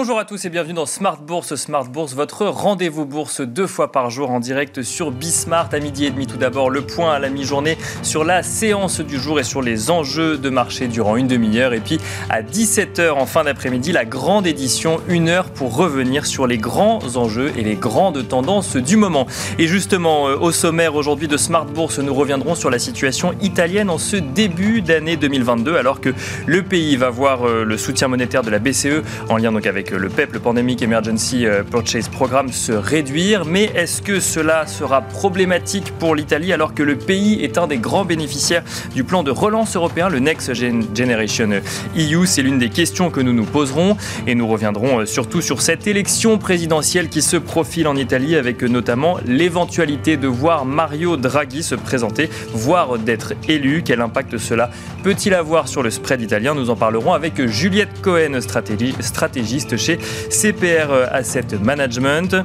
Bonjour à tous et bienvenue dans Smart Bourse. Smart Bourse, votre rendez-vous bourse deux fois par jour en direct sur Bismart à midi et demi. Tout d'abord, le point à la mi-journée sur la séance du jour et sur les enjeux de marché durant une demi-heure. Et puis à 17h en fin d'après-midi, la grande édition, une heure pour revenir sur les grands enjeux et les grandes tendances du moment. Et justement, euh, au sommaire aujourd'hui de Smart Bourse, nous reviendrons sur la situation italienne en ce début d'année 2022 alors que le pays va voir euh, le soutien monétaire de la BCE en lien donc avec avec le PEP, le Pandemic Emergency euh, Purchase Programme, se réduire. Mais est-ce que cela sera problématique pour l'Italie alors que le pays est un des grands bénéficiaires du plan de relance européen, le Next Generation EU C'est l'une des questions que nous nous poserons et nous reviendrons euh, surtout sur cette élection présidentielle qui se profile en Italie avec notamment l'éventualité de voir Mario Draghi se présenter, voire d'être élu. Quel impact cela peut-il avoir sur le spread italien? Nous en parlerons avec Juliette Cohen, stratégiste chez CPR Asset Management.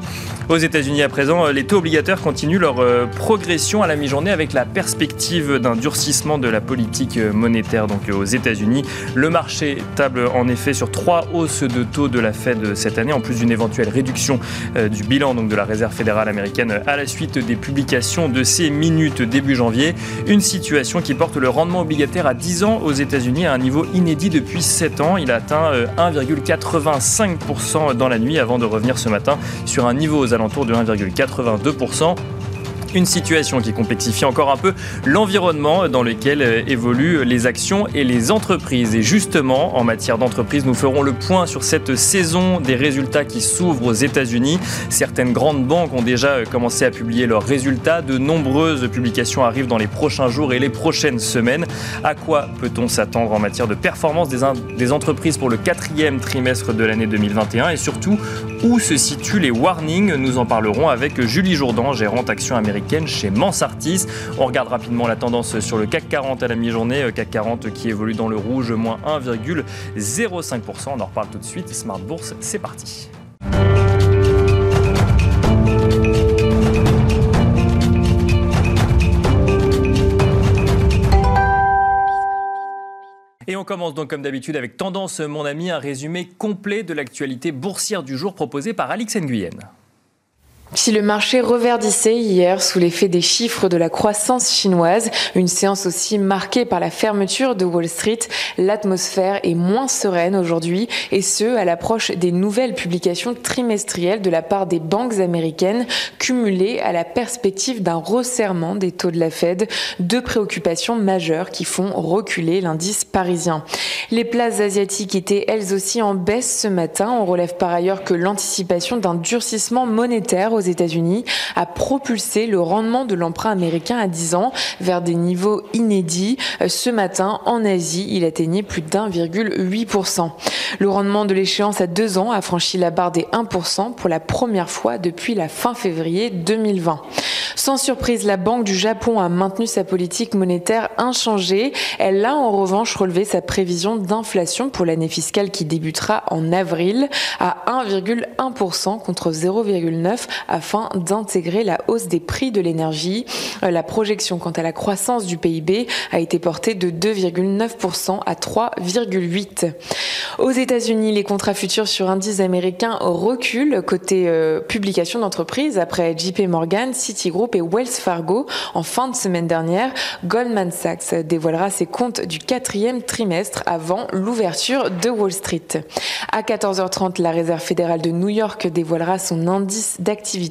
Aux États-Unis à présent, les taux obligataires continuent leur euh, progression à la mi-journée avec la perspective d'un durcissement de la politique monétaire donc aux États-Unis. Le marché table en effet sur trois hausses de taux de la Fed cette année, en plus d'une éventuelle réduction euh, du bilan donc de la Réserve fédérale américaine à la suite des publications de ces minutes début janvier. Une situation qui porte le rendement obligataire à 10 ans aux États-Unis à un niveau inédit depuis 7 ans. Il atteint 1,85 5% dans la nuit avant de revenir ce matin sur un niveau aux alentours de 1,82%. Une situation qui complexifie encore un peu l'environnement dans lequel euh, évoluent les actions et les entreprises. Et justement, en matière d'entreprise, nous ferons le point sur cette saison des résultats qui s'ouvrent aux États-Unis. Certaines grandes banques ont déjà euh, commencé à publier leurs résultats. De nombreuses publications arrivent dans les prochains jours et les prochaines semaines. À quoi peut-on s'attendre en matière de performance des, des entreprises pour le quatrième trimestre de l'année 2021 et surtout où se situent les warnings? Nous en parlerons avec Julie Jourdan, gérante action américaine chez Mansartis. On regarde rapidement la tendance sur le CAC 40 à la mi-journée. Euh, CAC 40 qui évolue dans le rouge, moins 1,05%. On en reparle tout de suite. Smart Bourse, c'est parti. Et on commence donc comme d'habitude avec Tendance, mon ami, un résumé complet de l'actualité boursière du jour proposé par Alix Nguyen. Si le marché reverdissait hier sous l'effet des chiffres de la croissance chinoise, une séance aussi marquée par la fermeture de Wall Street, l'atmosphère est moins sereine aujourd'hui et ce, à l'approche des nouvelles publications trimestrielles de la part des banques américaines cumulées à la perspective d'un resserrement des taux de la Fed, deux préoccupations majeures qui font reculer l'indice parisien. Les places asiatiques étaient elles aussi en baisse ce matin. On relève par ailleurs que l'anticipation d'un durcissement monétaire États-Unis a propulsé le rendement de l'emprunt américain à 10 ans vers des niveaux inédits. Euh, ce matin, en Asie, il atteignait plus d'1,8%. Le rendement de l'échéance à 2 ans a franchi la barre des 1% pour la première fois depuis la fin février 2020. Sans surprise, la Banque du Japon a maintenu sa politique monétaire inchangée. Elle a en revanche relevé sa prévision d'inflation pour l'année fiscale qui débutera en avril à 1,1% contre 0,9% afin d'intégrer la hausse des prix de l'énergie. Euh, la projection quant à la croissance du PIB a été portée de 2,9% à 3,8%. Aux États-Unis, les contrats futurs sur indices américains reculent côté euh, publication d'entreprises après JP Morgan, Citigroup et Wells Fargo. En fin de semaine dernière, Goldman Sachs dévoilera ses comptes du quatrième trimestre avant l'ouverture de Wall Street. À 14h30, la Réserve fédérale de New York dévoilera son indice d'activité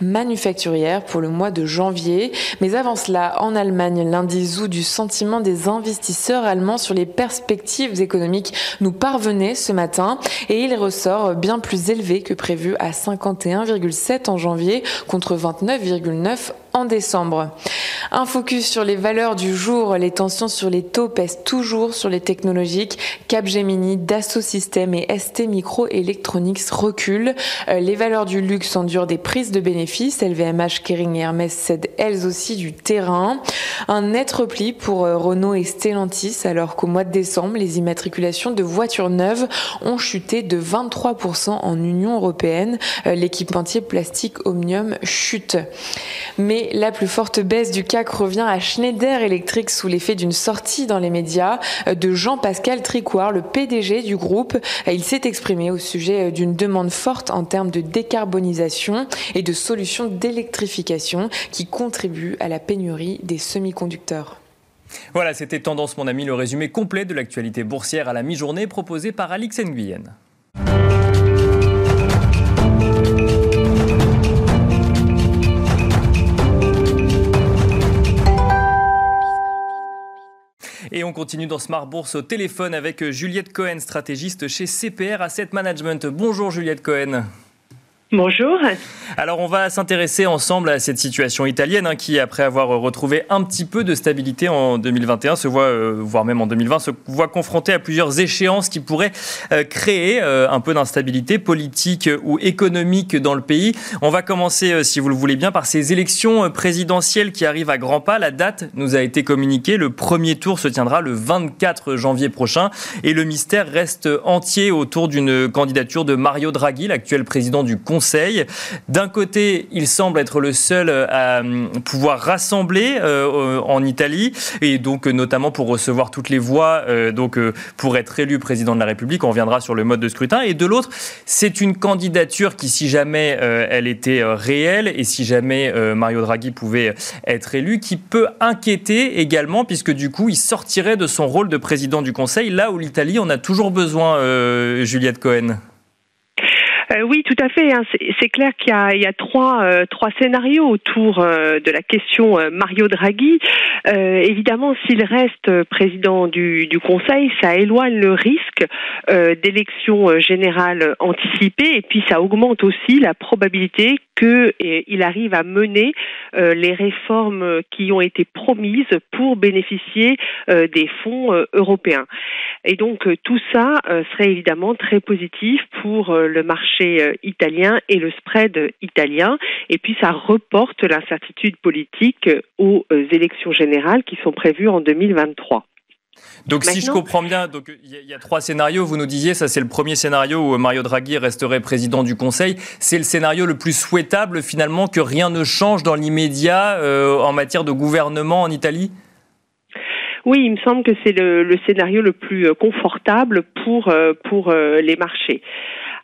manufacturière pour le mois de janvier. Mais avant cela, en Allemagne, l'indice du sentiment des investisseurs allemands sur les perspectives économiques nous parvenait ce matin et il ressort bien plus élevé que prévu à 51,7 en janvier contre 29,9 en décembre. Un focus sur les valeurs du jour. Les tensions sur les taux pèsent toujours sur les technologiques. Capgemini, Dassault Systèmes et ST Microelectronics reculent. Euh, les valeurs du luxe endurent des prises de bénéfices. LVMH, Kering et Hermès cèdent elles aussi du terrain. Un net repli pour euh, Renault et Stellantis alors qu'au mois de décembre, les immatriculations de voitures neuves ont chuté de 23% en Union européenne. Euh, l'équipementier plastique Omnium chute. Mais la plus forte baisse du CAC revient à Schneider Electric sous l'effet d'une sortie dans les médias de Jean-Pascal Tricoire, le PDG du groupe. Il s'est exprimé au sujet d'une demande forte en termes de décarbonisation et de solutions d'électrification qui contribuent à la pénurie des semi-conducteurs. Voilà, c'était Tendance mon ami, le résumé complet de l'actualité boursière à la mi-journée proposé par Alix Nguyen. Et on continue dans Smart Bourse au téléphone avec Juliette Cohen, stratégiste chez CPR Asset Management. Bonjour Juliette Cohen. Bonjour. Alors on va s'intéresser ensemble à cette situation italienne hein, qui, après avoir retrouvé un petit peu de stabilité en 2021, se voit, euh, voire même en 2020, se voit confrontée à plusieurs échéances qui pourraient euh, créer euh, un peu d'instabilité politique ou économique dans le pays. On va commencer, si vous le voulez bien, par ces élections présidentielles qui arrivent à grands pas. La date nous a été communiquée. Le premier tour se tiendra le 24 janvier prochain et le mystère reste entier autour d'une candidature de Mario Draghi, l'actuel président du Conseil Conseil. D'un côté, il semble être le seul euh, à euh, pouvoir rassembler euh, en Italie, et donc notamment pour recevoir toutes les voix, donc pour être élu président de la République. On reviendra sur le mode de scrutin. Et de l'autre, c'est une candidature qui, si jamais elle était réelle et si jamais Mario Draghi pouvait être élu, qui peut inquiéter également, puisque du coup, il sortirait de son rôle de président du Conseil, là où l'Italie en a toujours besoin, Juliette Cohen. Euh, oui, tout à fait. Hein. C'est clair qu'il y, a, trois, euh, trois scénarios autour euh, de la question Mario Draghi. évidemment, s'il reste président du, du, Conseil, ça éloigne le risque d'élection générale anticipée et puis ça augmente aussi la probabilité qu'il arrive à mener les réformes qui ont été promises pour bénéficier des fonds européens. Et donc tout ça serait évidemment très positif pour le marché euh, italien et le spread italien. Et puis ça reporte l'incertitude politique aux euh, élections générales qui sont prévues en 2023. Donc si je comprends bien, donc il y, a trois scénarios. Vous nous disiez, ça c'est le premier scénario où Mario Draghi resterait président du Conseil. C'est le scénario le plus souhaitable finalement que rien ne change dans l'immédiat euh, en matière de gouvernement en Italie? Oui, il me semble que c'est le, le, scénario le plus confortable pour pour les marchés.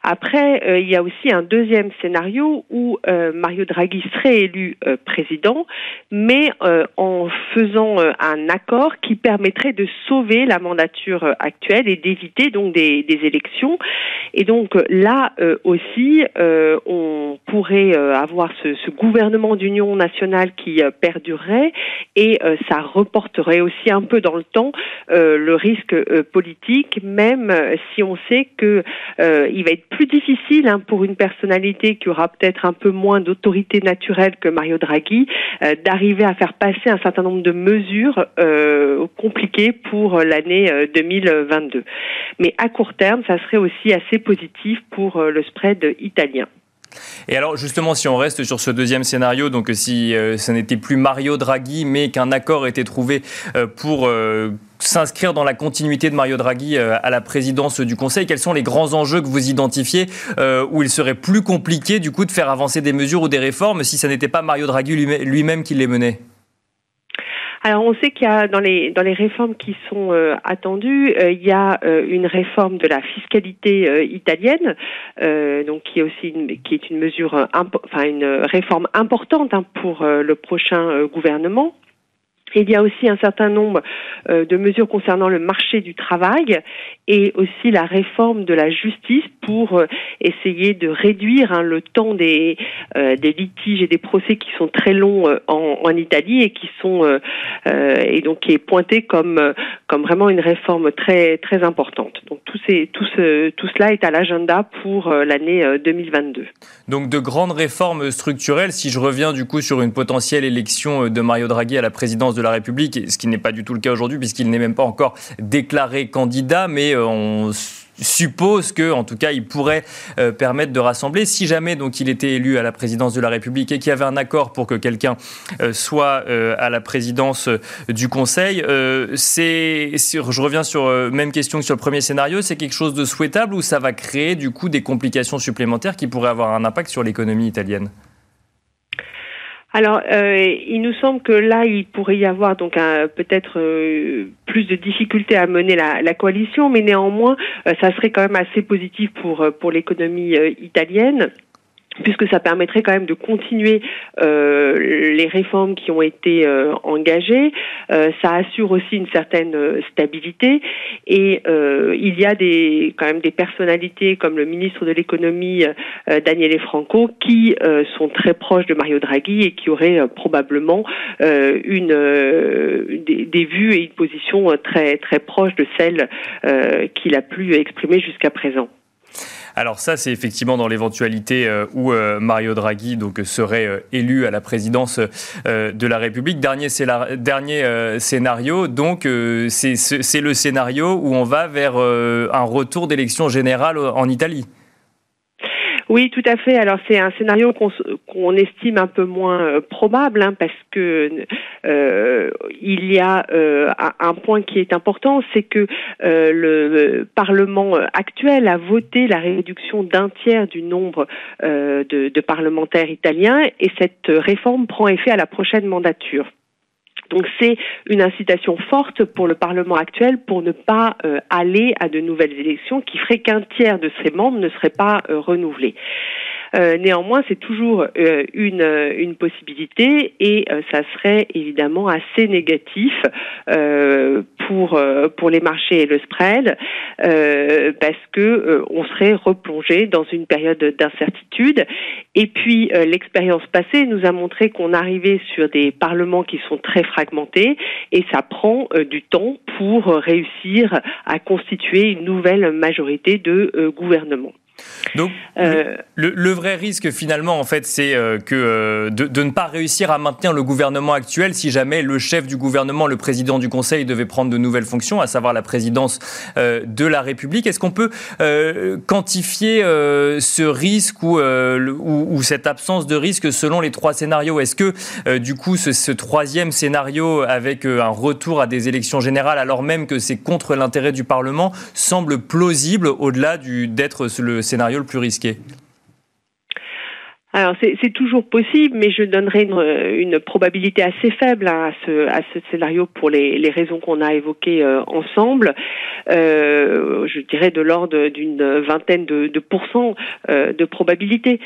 Après, euh, il y a aussi un deuxième scénario où euh, Mario Draghi serait élu euh, président, mais en faisant un accord qui permettrait de sauver la mandature actuelle et d'éviter donc des, des, élections. Et donc là aussi, on pourrait avoir ce, ce gouvernement d'union nationale qui perdurerait et ça reporterait aussi un peu dans le temps le risque politique, même si on sait que il va être plus difficile hein, pour une personnalité qui aura peut-être un peu moins d'autorité naturelle que Mario Draghi euh, d'arriver à faire passer un certain nombre de mesures euh, compliquées pour l'année 2022. Euh, Mais à court terme, ça serait aussi assez positif pour le spread italien. Et alors justement, si on reste sur ce deuxième scénario, donc si ce n'était plus Mario Draghi, mais qu'un accord était trouvé pour s'inscrire dans la continuité de Mario Draghi euh, à la présidence du Conseil Quels sont les grands enjeux que vous identifiez euh, où il serait plus compliqué du coup de faire avancer des mesures ou des réformes si ce n'était pas Mario Draghi lui-même qui les menait? Alors on sait qu'il y a dans les dans les réformes qui sont euh, attendues, il y a une réforme de la fiscalité italienne, donc qui est aussi une, qui est une mesure enfin une réforme importante hein, pour le prochain gouvernement. Il y a aussi un certain nombre euh, de mesures concernant le marché du travail et aussi la réforme de la justice pour euh, essayer de réduire hein, le temps des, euh, des litiges et des procès qui sont très longs en, en, Italie et qui sont et donc qui est pointé comme comme vraiment une réforme très très importante. Donc tout ces tout ce tout cela est à l'agenda pour l'année 2022. Donc de grandes réformes structurelles. Si je reviens du coup sur une potentielle élection de Mario Draghi à la présidence de la République, ce qui n'est pas du tout le cas aujourd'hui puisqu'il n'est même pas encore déclaré candidat, mais euh, on suppose que, en tout cas, il pourrait euh, permettre de rassembler. Si jamais donc il était élu à la présidence de la République et qu'il y avait un accord pour que quelqu'un euh, soit à la présidence du Conseil, c'est, je reviens sur même question que sur le premier scénario, c'est quelque chose de souhaitable ou ça va créer du coup des complications supplémentaires qui pourraient avoir un impact sur l'économie italienne? Alors, euh, il nous semble que là, il pourrait y avoir donc peut-être euh, plus de difficultés à mener la, coalition, mais néanmoins, euh, ça serait quand même assez positif pour pour l'économie italienne puisque ça permettrait quand même de continuer euh, les réformes qui ont été euh, engagées. Euh, ça assure aussi une certaine stabilité et il y a des quand même des personnalités comme le ministre de l'économie Daniele Franco qui sont très proches de Mario Draghi et qui auraient probablement une des, des, vues et une position très très proche de celle qu'il a pu exprimer jusqu'à présent. Alors ça, c'est effectivement dans l'éventualité euh, où euh, Mario Draghi serait euh, élu à la présidence de la République. Dernier, dernier scénario, donc c'est le scénario où on va vers un retour d'élection générale en Italie. Oui, tout à fait. Alors c'est un scénario qu'on estime un peu moins euh, probable hein, parce que euh, il y a euh, un point qui est important, c'est que le Parlement actuel a voté la réduction d'un tiers du nombre de, de parlementaires italiens et cette réforme prend effet à la prochaine mandature. Donc c'est une incitation forte pour le Parlement actuel pour ne pas euh, aller à de nouvelles élections qui feraient qu'un tiers de ses membres ne seraient pas euh, renouvelés. Euh, néanmoins, c'est toujours euh, une, euh, une possibilité et ça serait évidemment assez négatif pour pour les marchés et le spread parce que on serait replongé dans une période d'incertitude. Et puis l'expérience passée nous a montré qu'on arrivait sur des parlements qui sont très fragmentés et ça prend du temps pour réussir à constituer une nouvelle majorité de gouvernement. Donc, euh, le, vrai risque finalement, en fait, c'est euh, que euh, de, ne pas réussir à maintenir le gouvernement actuel si jamais le chef du gouvernement, le président du Conseil, devait prendre de nouvelles fonctions, à savoir la présidence de la République. Est-ce qu'on peut quantifier ce risque ou, ou, cette absence de risque selon les trois scénarios? Est-ce que, du coup, ce, ce, troisième scénario, avec un retour à des élections générales, alors même que c'est contre l'intérêt du Parlement, semble plausible au-delà d'être le scénario alors c'est toujours possible, mais je donnerais une, probabilité assez faible à ce, à ce scénario pour les, raisons qu'on a évoquées euh, ensemble. Euh, je dirais de l'ordre d'une vingtaine de, de pourcents euh, de probabilité.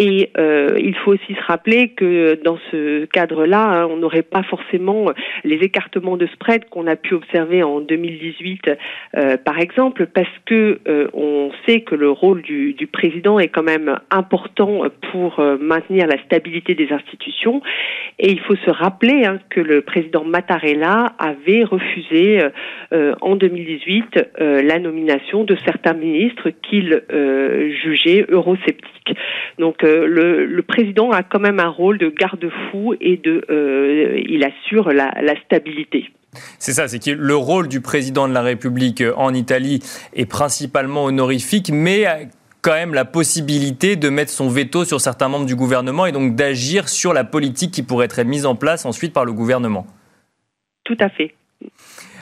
Et euh, il faut aussi se rappeler que dans ce cadre-là, hein, on n'aurait pas forcément les écartements de spread qu'on a pu observer en 2018, euh, par exemple, parce que euh, on sait que le rôle du, du, président est quand même important pour euh, maintenir la stabilité des institutions. Et il faut se rappeler hein, que le président Mattarella avait refusé euh, en 2018 la nomination de certains ministres qu'il jugeait eurosceptiques. Donc le, président a quand même un rôle de garde-fou et de, euh, il assure la, stabilité. C'est ça, c'est que le rôle du président de la République en Italie est principalement honorifique, mais quand même la possibilité de mettre son veto sur certains membres du gouvernement et donc d'agir sur la politique qui pourrait être mise en place ensuite par le gouvernement. Tout à fait.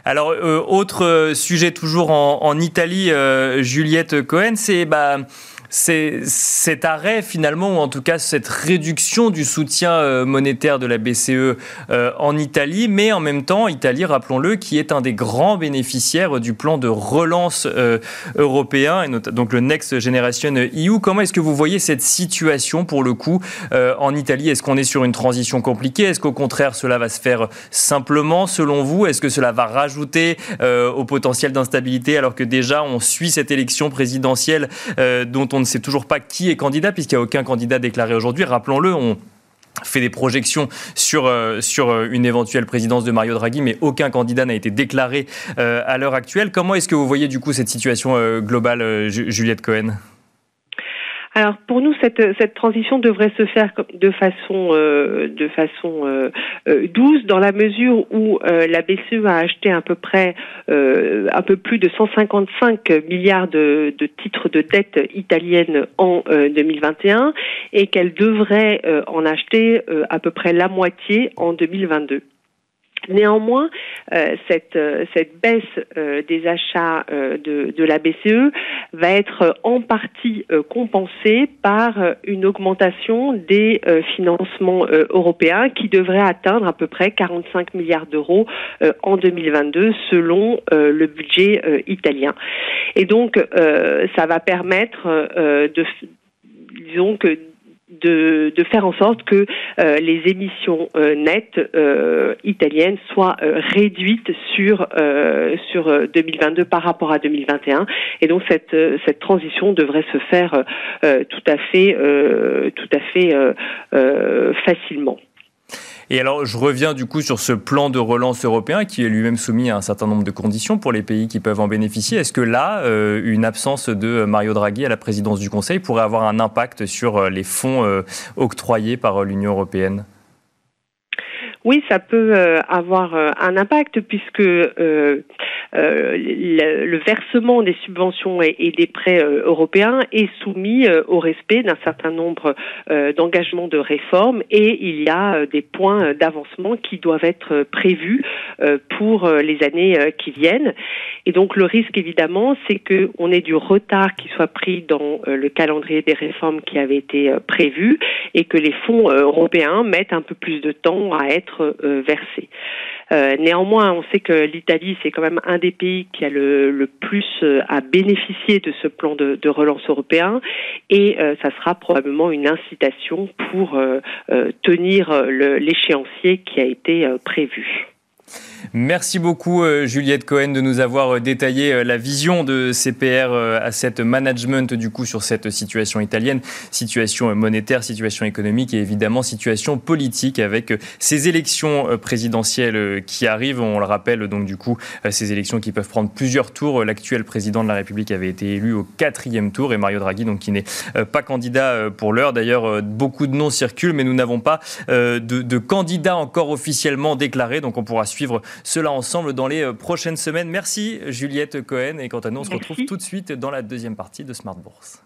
Alors, euh, autre sujet toujours en, Italie, euh, Juliette Cohen, c'est bah, c'est cet arrêt finalement, ou en tout cas cette réduction du soutien euh, monétaire de la BCE euh, en Italie, mais en même temps, Italie, rappelons-le, qui est un des grands bénéficiaires du plan de relance euh, européen, et donc le Next Generation EU. Comment est-ce que vous voyez cette situation pour le coup en Italie? Est-ce qu'on est sur une transition compliquée? Est-ce qu'au contraire cela va se faire simplement selon vous? Est-ce que cela va rajouter au potentiel d'instabilité alors que déjà on suit cette élection présidentielle dont on on ne sait toujours pas qui est candidat, puisqu'il n'y a aucun candidat déclaré aujourd'hui. Rappelons-le, on fait des projections sur, euh, euh, une éventuelle présidence de Mario Draghi, mais aucun candidat n'a été déclaré euh, à l'heure actuelle. Comment est-ce que vous voyez du coup cette situation globale, Juliette Cohen? Alors pour nous, cette, cette transition devrait se faire de façon, euh, de façon euh, euh, douce dans la mesure où la BCE a acheté à peu près un peu plus de 155 milliards de, de titres de dette italienne en 2021 et qu'elle devrait en acheter à peu près la moitié en 2022. Néanmoins, euh, cette, euh, cette baisse euh, des achats de, de, la BCE va être en partie compensée par une augmentation des financements européens qui devrait atteindre à peu près 45 milliards d'euros en 2022 selon le budget italien. Et donc, ça va permettre de disons que de, de, faire en sorte que euh, les émissions euh, nettes euh, italiennes soient réduites sur sur 2022 par rapport à 2021 et donc cette cette transition devrait se faire tout à fait tout à fait facilement. Et alors, je reviens du coup sur ce plan de relance européen qui est lui-même soumis à un certain nombre de conditions pour les pays qui peuvent en bénéficier. Est-ce que là, euh, une absence de Mario Draghi à la présidence du Conseil pourrait avoir un impact sur euh, les fonds euh, octroyés par l'Union européenne? Oui, ça peut avoir un impact puisque euh, le, versement des subventions et, des prêts euh, européens est soumis euh, au respect d'un certain nombre d'engagements de réforme et il y a des points d'avancement qui doivent être prévus pour les années qui viennent. Et donc le risque évidemment, c'est qu'on ait du retard qui soit pris dans le calendrier des réformes qui avait été prévu et que les fonds européens mettent un peu plus de temps à être versés. Euh, néanmoins, on sait que l'Italie, c'est quand même un des pays qui a le, plus euh, à bénéficier de ce plan de, relance européen et euh, ça sera probablement une incitation pour tenir l'échéancier qui a été prévu. Merci beaucoup euh, Juliette Cohen de nous avoir euh, détaillé euh, la vision de CPR Asset Management du coup sur cette situation italienne, situation monétaire, situation économique et évidemment situation politique avec ces élections présidentielles qui arrivent. On le rappelle donc du coup ces élections qui peuvent prendre plusieurs tours. L'actuel président de la République avait été élu au quatrième tour et Mario Draghi donc qui n'est pas candidat pour l'heure. D'ailleurs beaucoup de noms circulent mais nous n'avons pas de, de candidats encore officiellement déclarés donc on pourra suivre cela ensemble dans les euh, prochaines semaines. Merci Juliette Cohen et quant à nous on se retrouve tout de suite dans la deuxième partie de Smart Bourse.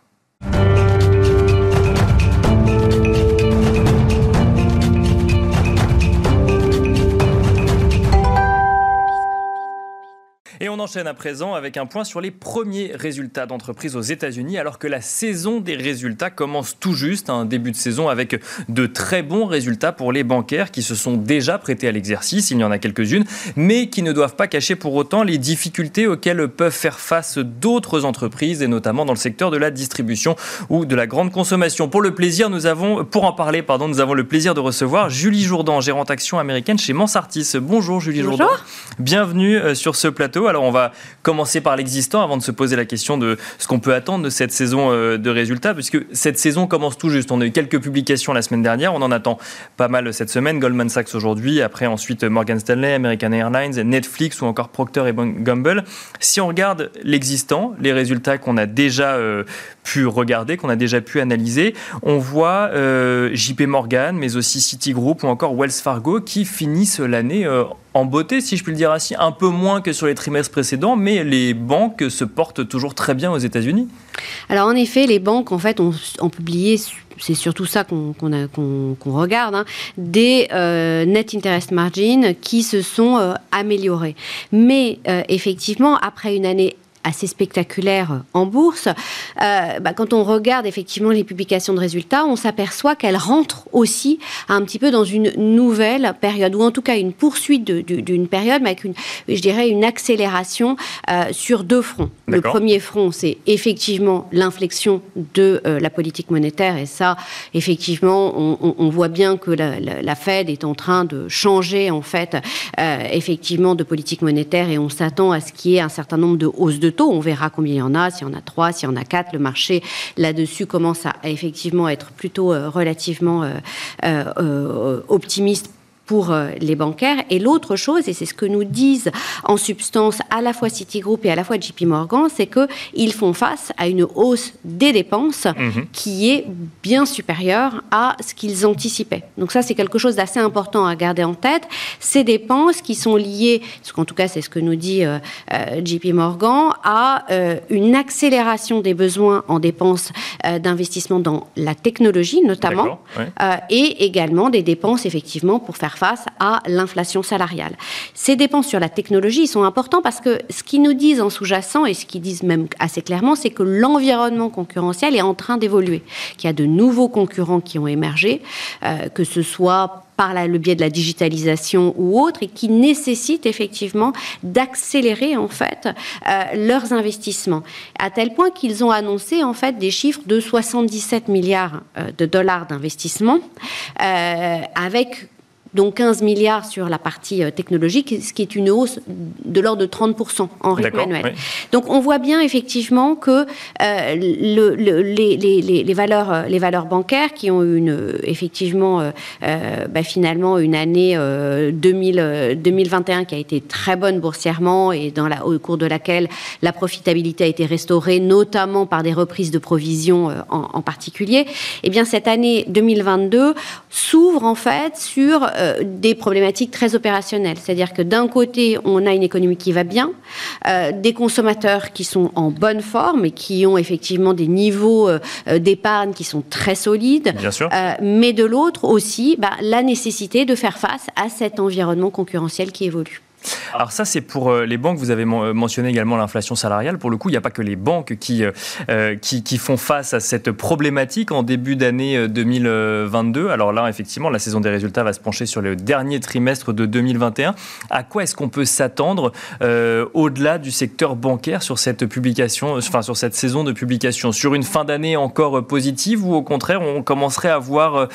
Et on enchaîne à présent avec un point sur les premiers résultats d'entreprise aux États-Unis, alors que la saison des résultats commence tout juste, un début de saison avec de très bons résultats pour les bancaires qui se sont déjà prêtés à l'exercice. Il y en a quelques-unes, mais qui ne doivent pas cacher pour autant les difficultés auxquelles peuvent faire face d'autres entreprises, et notamment dans le secteur de la distribution ou de la grande consommation. Pour le plaisir, nous avons, pour en parler, pardon, nous avons le plaisir de recevoir Julie Jourdan, gérante action américaine chez Mansartis. Bonjour Julie Bonjour. Jourdan. Bienvenue euh, sur ce plateau. Alors on va commencer par l'existant avant de se poser la question de ce qu'on peut attendre de cette saison euh, de résultats, puisque cette saison commence tout juste. On a eu quelques publications la semaine dernière, on en attend pas mal cette semaine. Goldman Sachs aujourd'hui, après ensuite Morgan Stanley, American Airlines, Netflix ou encore Procter et Gamble. Si on regarde l'existant, les résultats qu'on a déjà euh, pu regarder, qu'on a déjà pu analyser, on voit euh, JP Morgan, mais aussi Citigroup ou encore Wells Fargo qui finissent l'année en beauté, si je puis le dire ainsi, un peu moins que sur les trimestres précédents, mais les banques se portent toujours très bien aux États-Unis. Alors en effet, les banques en fait ont, publié c'est surtout ça qu'on regarde, hein, des euh, net interest margin qui se sont euh, améliorés. Mais euh, effectivement, après une année assez spectaculaire en bourse, euh, bah, quand on regarde effectivement les publications de résultats, on s'aperçoit qu'elles rentrent aussi un petit peu dans une nouvelle période, ou en tout cas une poursuite d'une période, mais avec une, je dirais, une accélération euh, sur deux fronts. Le premier front, c'est effectivement l'inflexion de euh, la politique monétaire, et ça, effectivement, on, on voit bien que la, la, la, Fed est en train de changer, en fait, effectivement, de politique monétaire, et on s'attend à ce qu'il y ait un certain nombre de hausses de On verra combien il y en a, s'il y en a trois, s'il y en a quatre. Le marché là-dessus commence à, effectivement être plutôt euh, relativement euh, euh, optimiste pour euh, les bancaires. Et l'autre chose, et c'est ce que nous disent en substance à la fois Citigroup et à la fois JP Morgan, c'est qu'ils font face à une hausse des dépenses mhm. qui est bien supérieure à ce qu'ils anticipaient. Donc ça, c'est quelque chose d'assez important à garder en tête. Ces dépenses qui sont liées, parce qu'en tout cas, c'est ce que nous dit euh, euh, JP Morgan, à une accélération des besoins en dépenses d'investissement dans la technologie, notamment, et également des dépenses, effectivement, pour faire face à l'inflation salariale. Ces dépenses sur la technologie sont importantes parce que ce qu'ils nous disent en sous-jacent et ce qu'ils disent même assez clairement, c'est que l'environnement concurrentiel est en train d'évoluer, qu'il y a de nouveaux concurrents qui ont émergé, euh, que ce soit par le biais de la digitalisation ou autre, et qui nécessitent effectivement d'accélérer en fait euh, leurs investissements, à tel point qu'ils ont annoncé en fait des chiffres de 77 milliards euh, de dollars d'investissement, avec donc 15 milliards sur la partie euh, technologique, ce qui est une hausse de l'ordre de 30% en rythme annuel. Donc on voit bien effectivement que euh, le, les, les, les, valeurs, euh, les valeurs bancaires qui ont eu une, effectivement euh, bah, finalement une année 2000, 2021 qui a été très bonne boursièrement et dans la, au cours de laquelle la profitabilité a été restaurée, notamment par des reprises de provisions en, en particulier, et eh bien cette année 2022 s'ouvre en fait sur euh, des problématiques très opérationnelles. C'est-à-dire que d'un côté, on a une économie qui va bien, euh, des consommateurs qui sont en bonne forme et qui ont effectivement des niveaux euh, d'épargne qui sont très solides. Bien sûr. mais de l'autre aussi, bah, la nécessité de faire face à cet environnement concurrentiel qui évolue. Alors ça, c'est pour euh, les banques. Vous avez euh, mentionné également l'inflation salariale. Pour le coup, il n'y a pas que les banques qui, euh, qui, font face à cette problématique en début d'année 2022. Alors là, effectivement, la saison des résultats va se pencher sur le dernier trimestre de 2021. À quoi est-ce qu'on peut s'attendre au-delà du secteur bancaire sur cette publication, enfin sur cette saison de publication? Sur une fin d'année encore positive ou au contraire, on commencerait à voir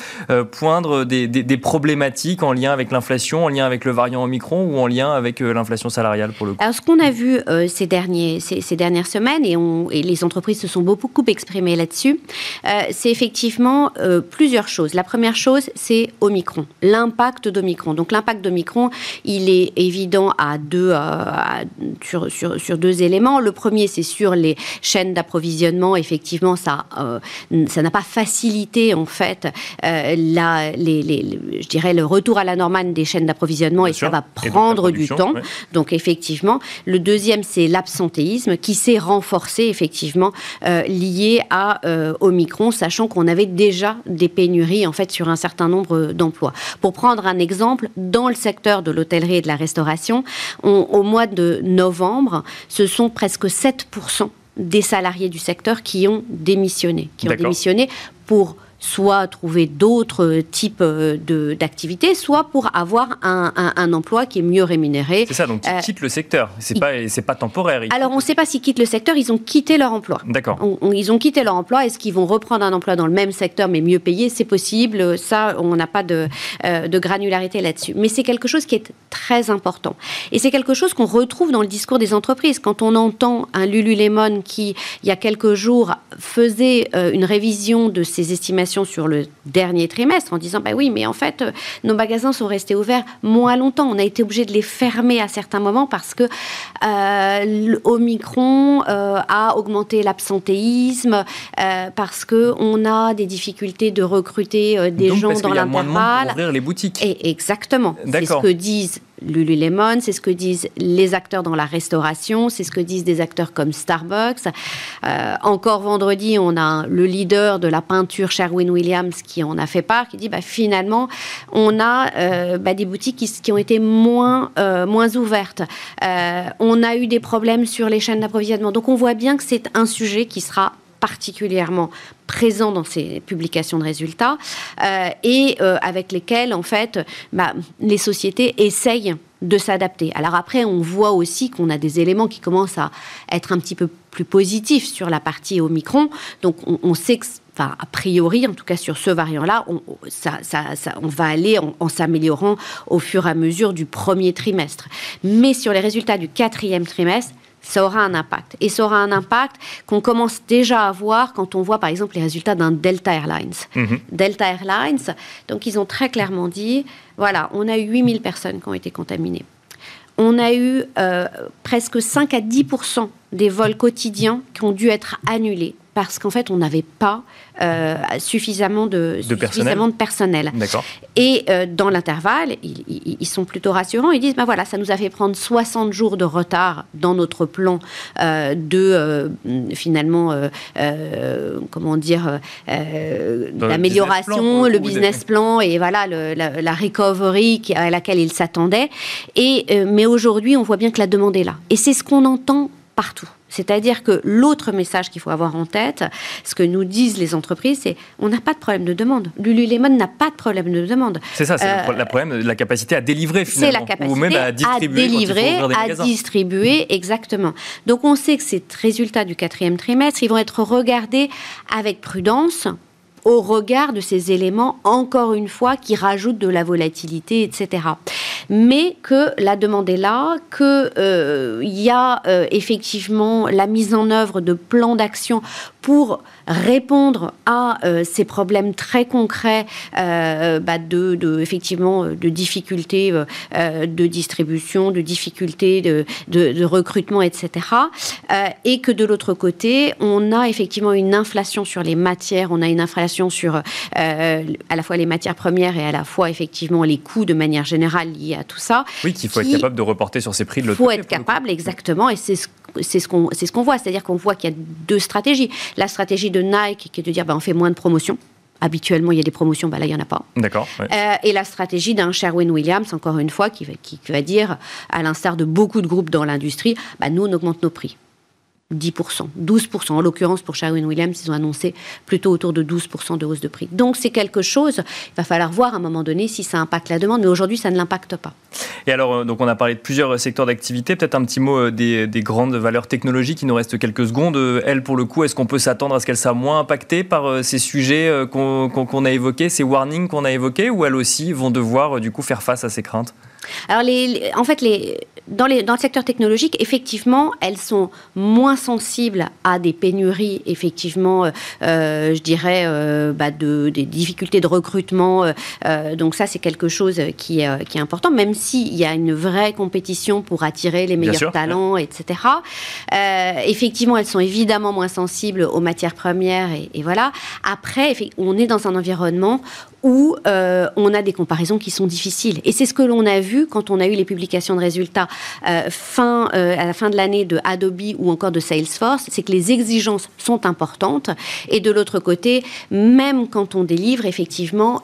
poindre des, des problématiques en lien avec l'inflation, en lien avec le variant Omicron ou en lien avec euh, l'inflation salariale pour le coup Alors, ce qu'on a vu euh, ces, derniers, ces, dernières semaines, et, on, et, les entreprises se sont beaucoup exprimées là-dessus, euh, c'est effectivement plusieurs choses. La première chose, c'est Omicron, l'impact d'Omicron. Donc, l'impact d'Omicron, il est évident à deux, sur, sur, sur, deux éléments. Le premier, c'est sur les chaînes d'approvisionnement. Effectivement, ça ça n'a pas facilité, en fait, la, les, les, je dirais, le retour à la normale des chaînes d'approvisionnement et ça va prendre du temps. Donc effectivement, le deuxième, c'est l'absentéisme qui s'est renforcé effectivement euh, lié à euh, Omicron, sachant qu'on avait déjà des pénuries en fait sur un certain nombre d'emplois. Pour prendre un exemple, dans le secteur de l'hôtellerie et de la restauration, au mois de novembre, ce sont presque 7% des salariés du secteur qui ont démissionné, qui ont démissionné pour soit trouver d'autres types euh, d'activités, soit pour avoir un, un, emploi qui est mieux rémunéré. C'est ça, donc ils euh, quittent le secteur. C'est pas, pas temporaire. Alors on ne sait pas s'ils quittent le secteur, ils ont quitté leur emploi. D'accord. Ils ont quitté leur emploi. Est-ce qu'ils vont reprendre un emploi dans le même secteur mais mieux payé? C'est possible. Ça, on n'a pas de, euh, de granularité là-dessus. Mais c'est quelque chose qui est très important. Et c'est quelque chose qu'on retrouve dans le discours des entreprises. Quand on entend un Lululemon qui, il y a quelques jours, faisait une révision de ses estimations sur le dernier trimestre en disant bah oui, mais en fait, euh, nos magasins sont restés ouverts moins longtemps. On a été obligé de les fermer à certains moments parce que euh, Omicron euh, a augmenté l'absentéisme, euh, parce que on a des difficultés de recruter des gens dans l'intervalle. ouvrir les boutiques. Et exactement. C'est ce que disent Lululemon, c'est ce que disent les acteurs dans la restauration, c'est ce que disent des acteurs comme Starbucks. Encore vendredi, on a le leader de la peinture, Sherwin Williams, qui en a fait part, qui dit bah, finalement, on a euh, bah, des boutiques qui, ont été moins, euh, moins ouvertes. on a eu des problèmes sur les chaînes d'approvisionnement. Donc on voit bien que c'est un sujet qui sera particulièrement présent dans ces publications de résultats euh, et euh, avec lesquels, en fait, bah, les sociétés essayent de s'adapter. Alors après, on voit aussi qu'on a des éléments qui commencent à être un petit peu plus positifs sur la partie Omicron. Donc on, sait que Enfin, a priori, en tout cas sur ce variant-là, on, va aller en s'améliorant au fur et à mesure du premier trimestre. Mais sur les résultats du quatrième trimestre, ça aura un impact. Et ça aura un impact qu'on commence déjà à voir quand on voit par exemple les résultats d'un Delta Airlines. Mhm. Delta Airlines, donc ils ont très clairement dit, voilà, on a eu 8000 personnes qui ont été contaminées. On a eu euh, presque 5 à 10 des vols quotidiens qui ont dû être annulés parce qu'en fait, on n'avait pas euh, suffisamment, de, de, suffisamment personnel. de personnel. Et euh, dans l'intervalle, ils, ils, sont plutôt rassurants. Ils disent, ben voilà, ça nous a fait prendre 60 jours de retard dans notre plan euh, de, finalement, comment dire, l'amélioration, le business plan et voilà, le, la, la, recovery à laquelle ils s'attendaient. Et, mais aujourd'hui, on voit bien que la demande est là. Et c'est ce qu'on entend partout. C'est-à-dire que l'autre message qu'il faut avoir en tête, ce que nous disent les entreprises, c'est on n'a pas de problème de demande. Lululemon n'a pas de problème de demande. C'est ça, c'est le euh, problème, la capacité à délivrer finalement. C'est la capacité ou même à distribuer. À délivrer, à distribuer, exactement. Donc on sait que ces résultats du quatrième trimestre, ils vont être regardés avec prudence au regard de ces éléments, encore une fois, qui rajoutent de la volatilité, etc mais que la demande est là, qu'il euh, y a euh, effectivement la mise en œuvre de plans d'action pour répondre à euh, ces problèmes très concrets bah de, effectivement de difficultés de distribution, de difficultés de, de recrutement, etc. et que de l'autre côté, on a effectivement une inflation sur les matières, on a une inflation sur à la fois les matières premières et à la fois effectivement les coûts de manière générale liés à tout ça. Oui, qu'il faut être capable de reporter sur ces prix de l'autre côté. Il faut être capable, exactement, et c'est ce c'est ce qu'on ce qu'on voit, c'est-à-dire qu'on voit qu'il y a deux stratégies. La stratégie de Nike qui est de dire ben, on fait moins de promotions. Habituellement, il y a des promotions, ben là, il n'y en a pas. D'accord. Euh, et la stratégie d'un Sherwin Williams, encore une fois, qui va, qui, va dire, à l'instar de beaucoup de groupes dans l'industrie, ben, nous, on augmente nos prix. 10%, 12%. En l'occurrence, pour Sherwin-Williams, ils ont annoncé plutôt autour de 12% de hausse de prix. Donc, c'est quelque chose, il va falloir voir à un moment donné si ça impacte la demande, mais aujourd'hui, ça ne l'impacte pas. Et alors, euh, donc on a parlé de plusieurs secteurs d'activité, peut-être un petit mot euh, des, grandes valeurs technologiques, il nous reste quelques secondes. Euh, elles, pour le coup, est-ce qu'on peut s'attendre à ce qu'elles soient moins impactées par ces sujets qu'on a évoqués, ces warnings qu'on a évoqués, ou elles aussi vont devoir, du coup, faire face à ces craintes? Alors, les, en fait, les, dans, les, dans, le secteur technologique, effectivement, elles sont moins sensibles à des pénuries, effectivement, euh, euh, je dirais, euh, bah de, des difficultés de recrutement. donc ça, c'est quelque chose qui, est, qui est important, même s'il y a une vraie compétition pour attirer les meilleurs talents, etc. effectivement, elles sont évidemment moins sensibles aux matières premières, et, et voilà. Après, on est dans un environnement où on a des comparaisons qui sont difficiles. Et c'est ce que l'on a vu quand on a eu les publications de résultats euh, fin, euh, à la fin de l'année de Adobe ou encore de Salesforce, c'est que les exigences sont importantes. Et de l'autre côté, même quand on délivre, effectivement,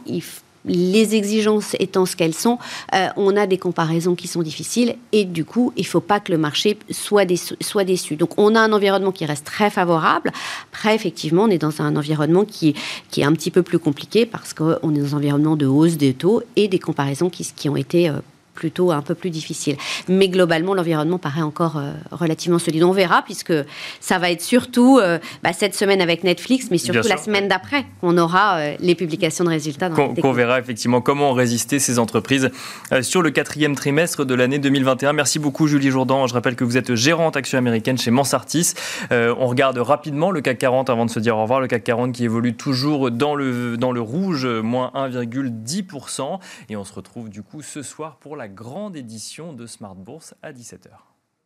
les exigences étant ce qu'elles sont, euh, on a des comparaisons qui sont difficiles et du coup, il ne faut pas que le marché soit déçu, soit déçu. Donc, on a un environnement qui reste très favorable. Après, effectivement, on est dans un environnement qui, qui est un petit peu plus compliqué parce qu'on est dans un environnement de hausse des taux et des comparaisons qui, qui ont été plutôt un peu plus difficile. Mais globalement, l'environnement paraît encore euh, relativement solide. On verra, puisque ça va être surtout euh, bah, cette semaine avec Netflix, mais surtout la semaine d'après, qu'on aura euh, les publications de résultats. Qu'on verra effectivement comment résister ces entreprises sur le quatrième trimestre de l'année 2021. Merci beaucoup, Julie Jourdan. Je rappelle que vous êtes gérante action américaine chez Mansartis. on regarde rapidement le CAC 40 avant de se dire au revoir. Le CAC 40 qui évolue toujours dans le, dans le rouge, moins 1,10%. Et on se retrouve du coup ce soir pour grande édition de Smart Bourse à 17h.